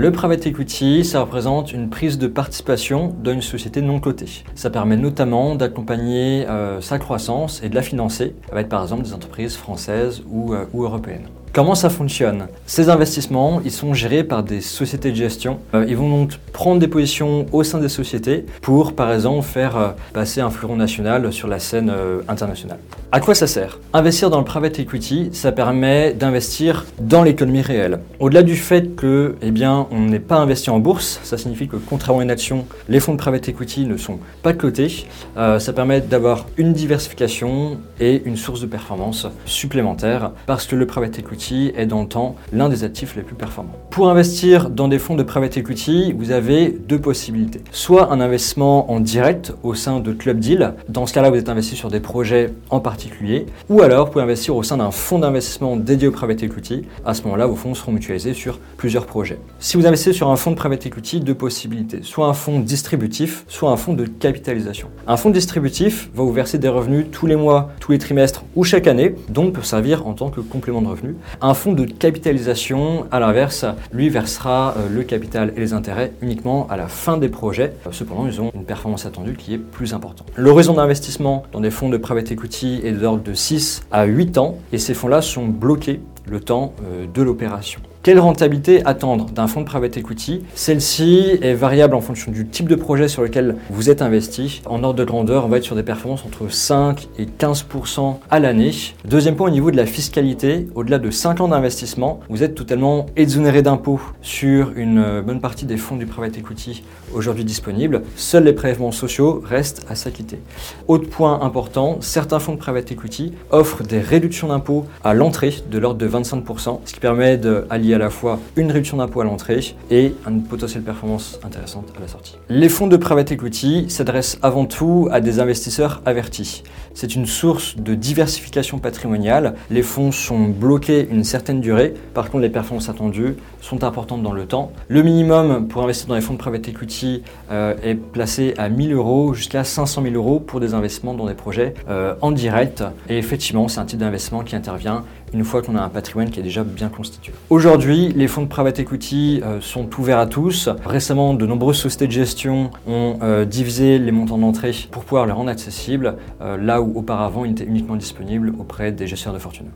Le private equity, ça représente une prise de participation dans une société non cotée. Ça permet notamment d'accompagner euh, sa croissance et de la financer avec par exemple des entreprises françaises ou, euh, ou européennes. Comment ça fonctionne? Ces investissements, ils sont gérés par des sociétés de gestion. Euh, ils vont donc prendre des positions au sein des sociétés pour, par exemple, faire euh, passer un fleuron national sur la scène euh, internationale. À quoi ça sert? Investir dans le private equity, ça permet d'investir dans l'économie réelle. Au-delà du fait que, eh bien, on n'est pas investi en bourse, ça signifie que, contrairement à une action, les fonds de private equity ne sont pas cotés. ça permet d'avoir une diversification et une source de performance supplémentaire parce que le private equity est dans le temps l'un des actifs les plus performants. Pour investir dans des fonds de private equity, vous avez deux possibilités. Soit un investissement en direct au sein de Club Deal, dans ce cas-là vous êtes investi sur des projets en particulier, ou alors vous pouvez investir au sein d'un fonds d'investissement dédié au private equity. À ce moment-là, vos fonds seront mutualisés sur plusieurs projets. Si vous investissez sur un fonds de private equity, deux possibilités. Soit un fonds distributif, soit un fonds de capitalisation. Un fonds distributif va vous verser des revenus tous les mois, tous les trimestres ou chaque année, donc peut servir en tant que complément de revenus. Un fonds de capitalisation, à l'inverse, lui versera euh, le capital et les intérêts uniquement à la fin des projets. Euh, cependant, ils ont une performance attendue qui est plus importante. L'horizon d'investissement dans des fonds de private equity est d'ordre de 6 à 8 ans et ces fonds-là sont bloqués le temps euh, de l'opération. Quelle rentabilité attendre d'un fonds de private equity? Celle-ci est variable en fonction du type de projet sur lequel vous êtes investi. En ordre de grandeur, on va être sur des performances entre 5 et 15% à l'année. Deuxième point au niveau de la fiscalité, au-delà de 5 ans d'investissement, vous êtes totalement exonéré d'impôts sur une bonne partie des fonds du private equity aujourd'hui disponibles. Seuls les prélèvements sociaux restent à s'acquitter. Autre point important, certains fonds de private equity offrent des réductions d'impôts à l'entrée de l'ordre de 25%, ce qui permet d'allier à la fois une réduction d'impôt à l'entrée et une potentielle performance intéressante à la sortie. Les fonds de private equity s'adressent avant tout à des investisseurs avertis. C'est une source de diversification patrimoniale. Les fonds sont bloqués une certaine durée. Par contre, les performances attendues sont importantes dans le temps. Le minimum pour investir dans les fonds de private equity euh, est placé à 1000 euros jusqu'à 500 000 euros pour des investissements dans des projets euh, en direct. Et effectivement, c'est un type d'investissement qui intervient une fois qu'on a un patrimoine qui est déjà bien constitué. Aujourd'hui, les fonds de private equity euh, sont ouverts à tous. Récemment, de nombreuses sociétés de gestion ont divisé les montants d'entrée pour pouvoir les rendre accessibles, là où auparavant il était uniquement disponible auprès des gestionnaires de fortune.